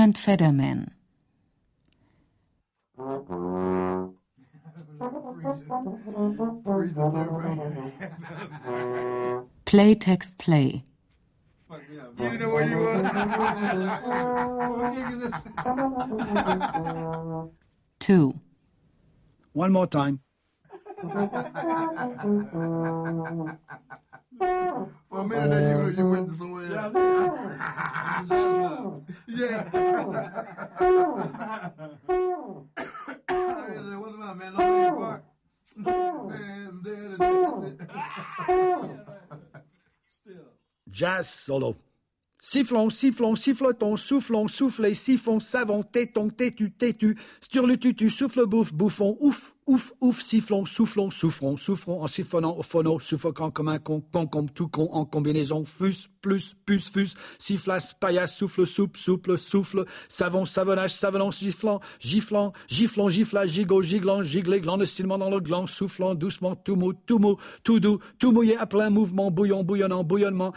Raymond Federman. Play text play. You know where you was. Two. One more time. For a minute there, you, you went somewhere. yeah. what about man? No part. Man, there, Still. Jazz solo. Sifflons, sifflons, sifflotons, soufflons, soufflez, siffons, savons, tétons, têtu, têtu, tutu, souffle, bouffe, bouffons, ouf, ouf, ouf, sifflons, soufflons, souffrons, souffrons en siphonnant au phono, suffoquant comme un con, con comme tout con en combinaison, fus, plus, puce, fus, sifflas, paillasse, souffle, soupe, souple, souffle, savon, savonnage, savonnant, giflant, giflant, giflons, giflage, gigot, giglant, giglé, gland, estilement dans le gland, soufflant, doucement, tout mou, tout mou, tout doux, tout mouillé à plein mouvement, bouillon, bouillonnant, bouillonnement,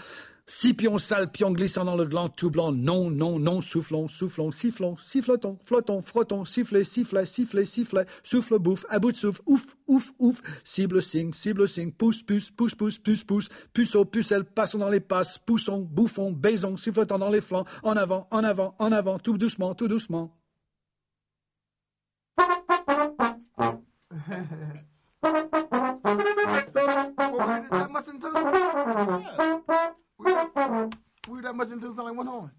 Six pions sales, pions glissant dans le gland tout blanc, non, non, non, soufflons, soufflons, sifflons, sifflotons, flottons, frottons, sifflez, sifflet, sifflet, sifflet, souffle, bouffe, à bout de souffle, ouf, ouf, ouf, cible, signe, cible, signe, pousse, puce, pousse, pousse, puce, pouce, puceau, pucelle, passons dans les passes, poussons, bouffons, baisons, sifflotant dans les flancs, en avant, en avant, en avant, tout doucement, tout doucement. We that much into something like one horn.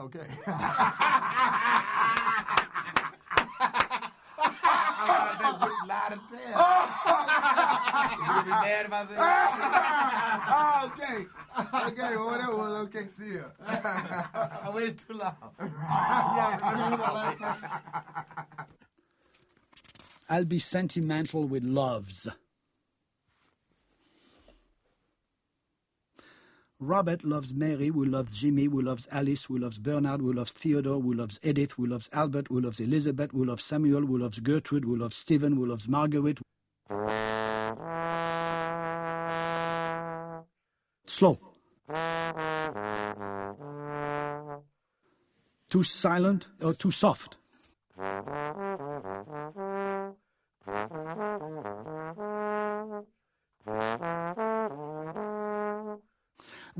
Okay. loud and tell. you be mad about that? oh, okay. Okay, well, that was okay still. I waited too long. I'll be sentimental with loves. Robert loves Mary, who loves Jimmy, who loves Alice, who loves Bernard, who loves Theodore, who loves Edith, who loves Albert, who loves Elizabeth, who loves Samuel, who loves Gertrude, who loves Stephen, who loves Margaret. Slow. Too silent or too soft?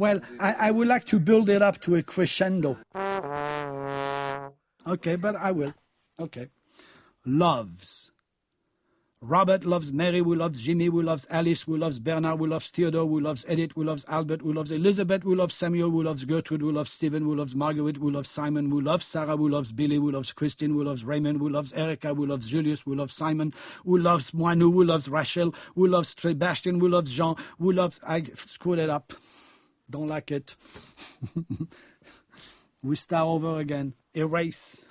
Well, I, I, would like to build it up to a crescendo. Okay, but I will. Okay. Loves. Robert loves Mary, who loves Jimmy, who loves Alice, who loves Bernard, who loves Theodore, who loves Edith, who loves Albert, who loves Elizabeth, who loves Samuel, who loves Gertrude, who loves Stephen, who loves Margaret, who loves Simon, who loves Sarah, who loves Billy, who loves Christine, who loves Raymond, who loves Erica, who loves Julius, who loves Simon, who loves Moinou, who loves Rachel, who loves Sebastian, who loves Jean, who loves. I screwed it up. Don't like it. we start over again. Erase.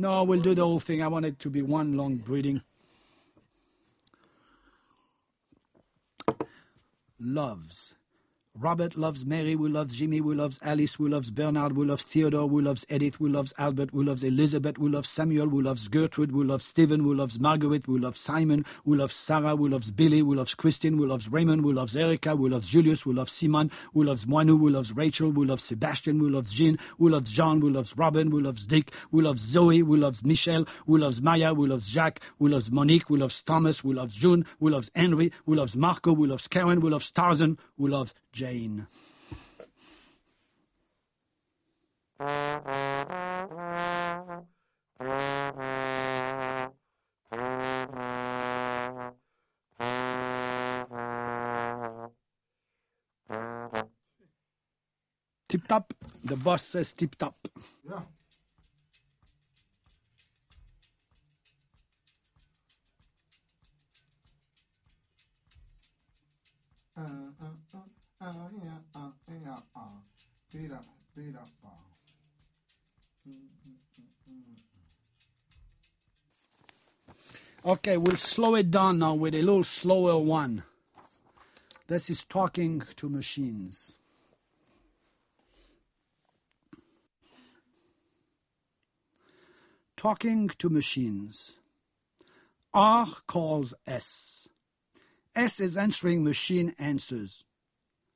No, we'll do the whole thing. I want it to be one long breathing. Loves. Robert loves Mary, who loves Jimmy, who loves Alice, who loves Bernard, who loves Theodore, who loves Edith, who loves Albert, who loves Elizabeth, who loves Samuel, who loves Gertrude, who loves Stephen, who loves Margaret, who loves Simon, who loves Sarah, who loves Billy, who loves Christine, who loves Raymond, who loves Erica, who loves Julius, who loves Simon, who loves Moinou, who loves Rachel, who loves Sebastian, who loves Jean, who loves John, who loves Robin, who loves Dick, who loves Zoe, who loves Michelle, who loves Maya, who loves Jacques, who loves Monique, who loves Thomas, who loves June, who loves Henry, who loves Marco, who loves Karen, who loves Tarzan, who loves Jane. Tip top. The boss says tip top. Yeah. Okay, we'll slow it down now with a little slower one. This is talking to machines. Talking to machines. R calls S. S is answering machine answers.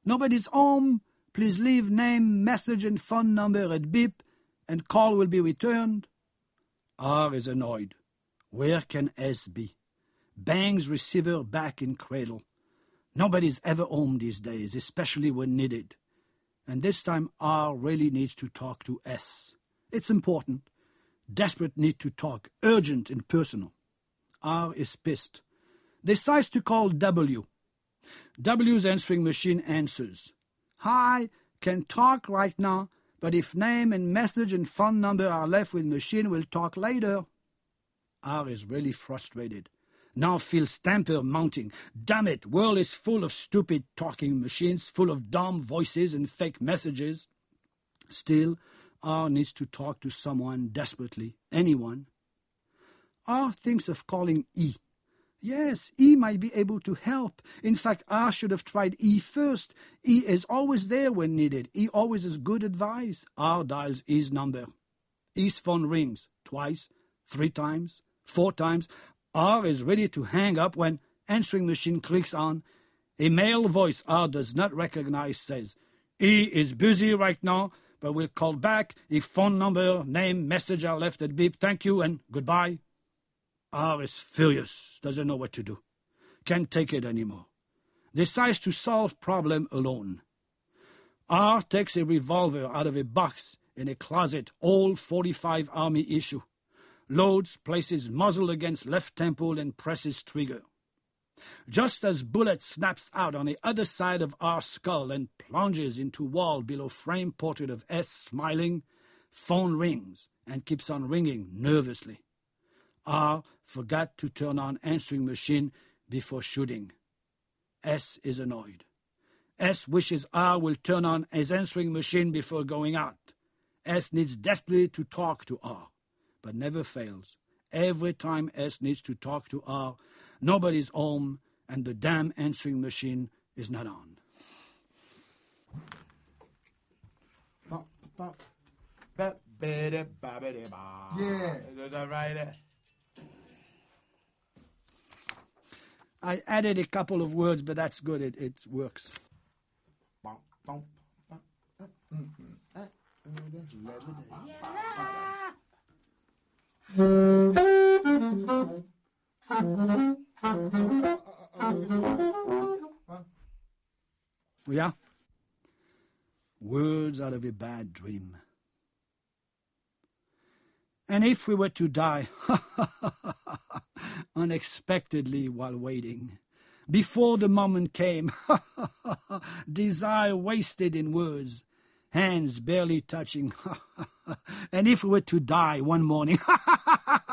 Nobody's home. Please leave name, message, and phone number at beep, and call will be returned. R is annoyed. Where can S be? Bangs receiver back in cradle. Nobody's ever home these days, especially when needed. And this time R really needs to talk to S. It's important. Desperate need to talk, urgent and personal. R is pissed. Decides to call W. W's answering machine answers. Hi, can talk right now, but if name and message and phone number are left with machine, we'll talk later. R is really frustrated. Now feels temper mounting. Damn it, world is full of stupid talking machines, full of dumb voices and fake messages. Still, R needs to talk to someone desperately, anyone. R thinks of calling E. Yes, E might be able to help. In fact, R should have tried E first. E is always there when needed. E always has good advice. R dials E's number. E's phone rings twice, three times, four times. R is ready to hang up when answering machine clicks on. A male voice R does not recognize says, E is busy right now, but will call back if phone number, name, message are left at beep. Thank you and goodbye. R is furious, doesn't know what to do. Can't take it anymore. Decides to solve problem alone. R takes a revolver out of a box in a closet, all 45 Army issue. Loads, places muzzle against left temple and presses trigger. Just as bullet snaps out on the other side of R skull and plunges into wall below frame portrait of S smiling, phone rings and keeps on ringing nervously. R forgot to turn on answering machine before shooting. S is annoyed. S wishes R will turn on his answering machine before going out. S needs desperately to talk to R, but never fails. Every time S needs to talk to R, nobody's home and the damn answering machine is not on. Yeah. Is that right? I added a couple of words, but that's good. It, it works. Yeah? Words out of a bad dream. And if we were to die unexpectedly while waiting, before the moment came, desire wasted in words, hands barely touching, and if we were to die one morning,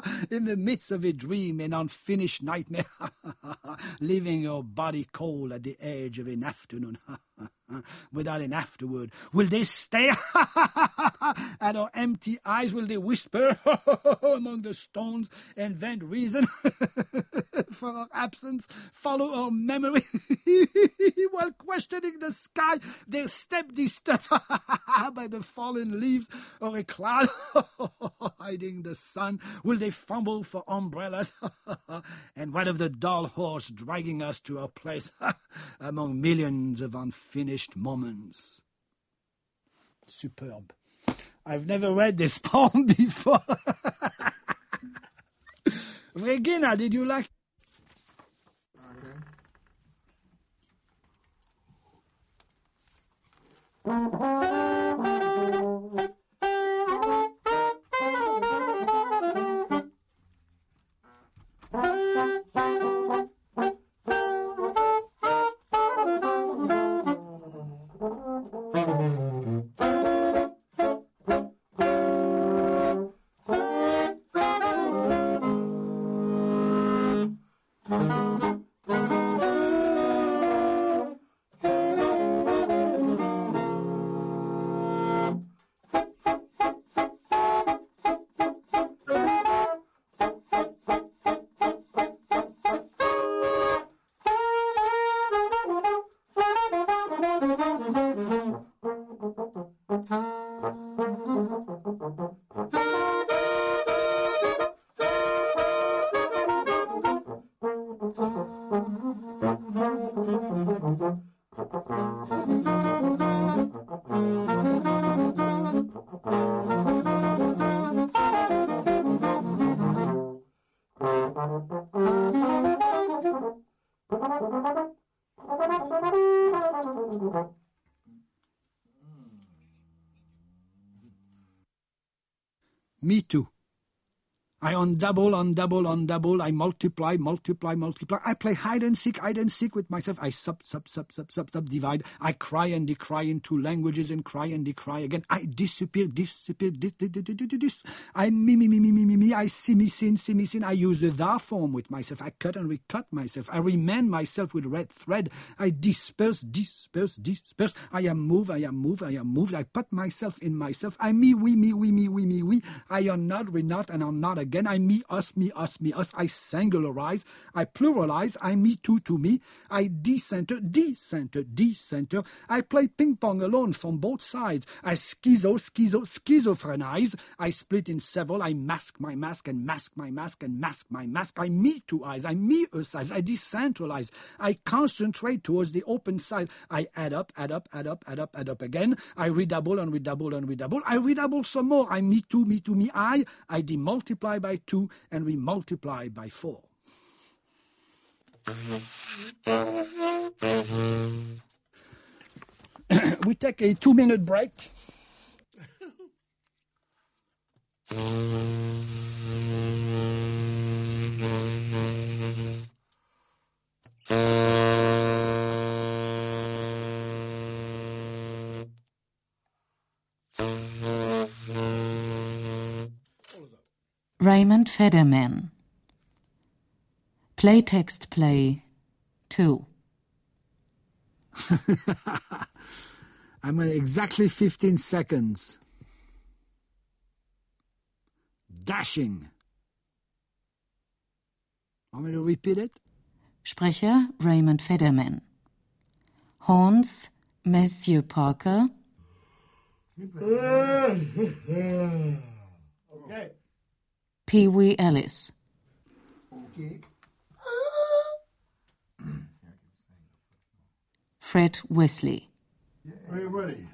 in the midst of a dream, an unfinished nightmare, leaving your body cold at the edge of an afternoon, without an afterward, will they stare at our empty eyes? Will they whisper among the stones and vent reason for our absence? Follow our memory while questioning the sky, their step disturbed by the fallen leaves, or a cloud hiding the sun? Will they fumble for umbrellas? and what of the dull horse dragging us to a place among millions of unfinished moments? Superb. I've never read this poem before. Regina, did you like? Me too. I undouble, undouble, undouble. I multiply, multiply, multiply. I play hide and seek, hide and seek with myself. I sub, sub, sub, sub, sub, subdivide. I cry and decry in two languages and cry and decry again. I disappear, disappear, dis. I me, me, me, me, me, me, me. I see me sin, see me sin. I use the thou form with myself. I cut and recut myself. I remand myself with red thread. I disperse, disperse, disperse. I am moved, I am moved, I am moved. I put myself in myself. I me, we, me, we, me, we, me, we. I am not, we not, and I'm not again. I me, us, me, us, me, us. I singularize. I pluralize. I me, too, to me. I decenter, decenter, decenter. I play ping pong alone from both sides. I schizo, schizo, schizophrenize. I split in several. I mask my mask and mask my mask and mask my mask. I me two eyes. I me a size. I decentralize. I concentrate towards the open side. I add up, add up, add up, add up, add up again. I redouble and redouble and redouble. I redouble some more. I me two, me two, me I. I demultiply by two and we multiply by four. we take a two minute break. Raymond Federman. Playtext Play 2. I'm at exactly 15 seconds. Dashing. Want me to repeat it? Sprecher Raymond Federman. Horns Maceo Parker. Okay. Pee Wee Ellis. Okay. Fred Wesley. Are you ready?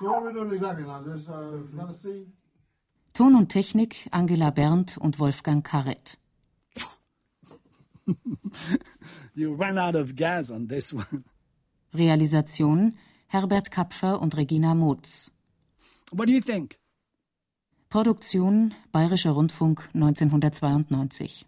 So what are we doing exactly now? Just uh, us see. Ton und Technik Angela Berndt und Wolfgang Karret. You ran out of gas on this one. Realisation Herbert Kapfer und Regina Motz. What do you think? Produktion Bayerischer Rundfunk 1992.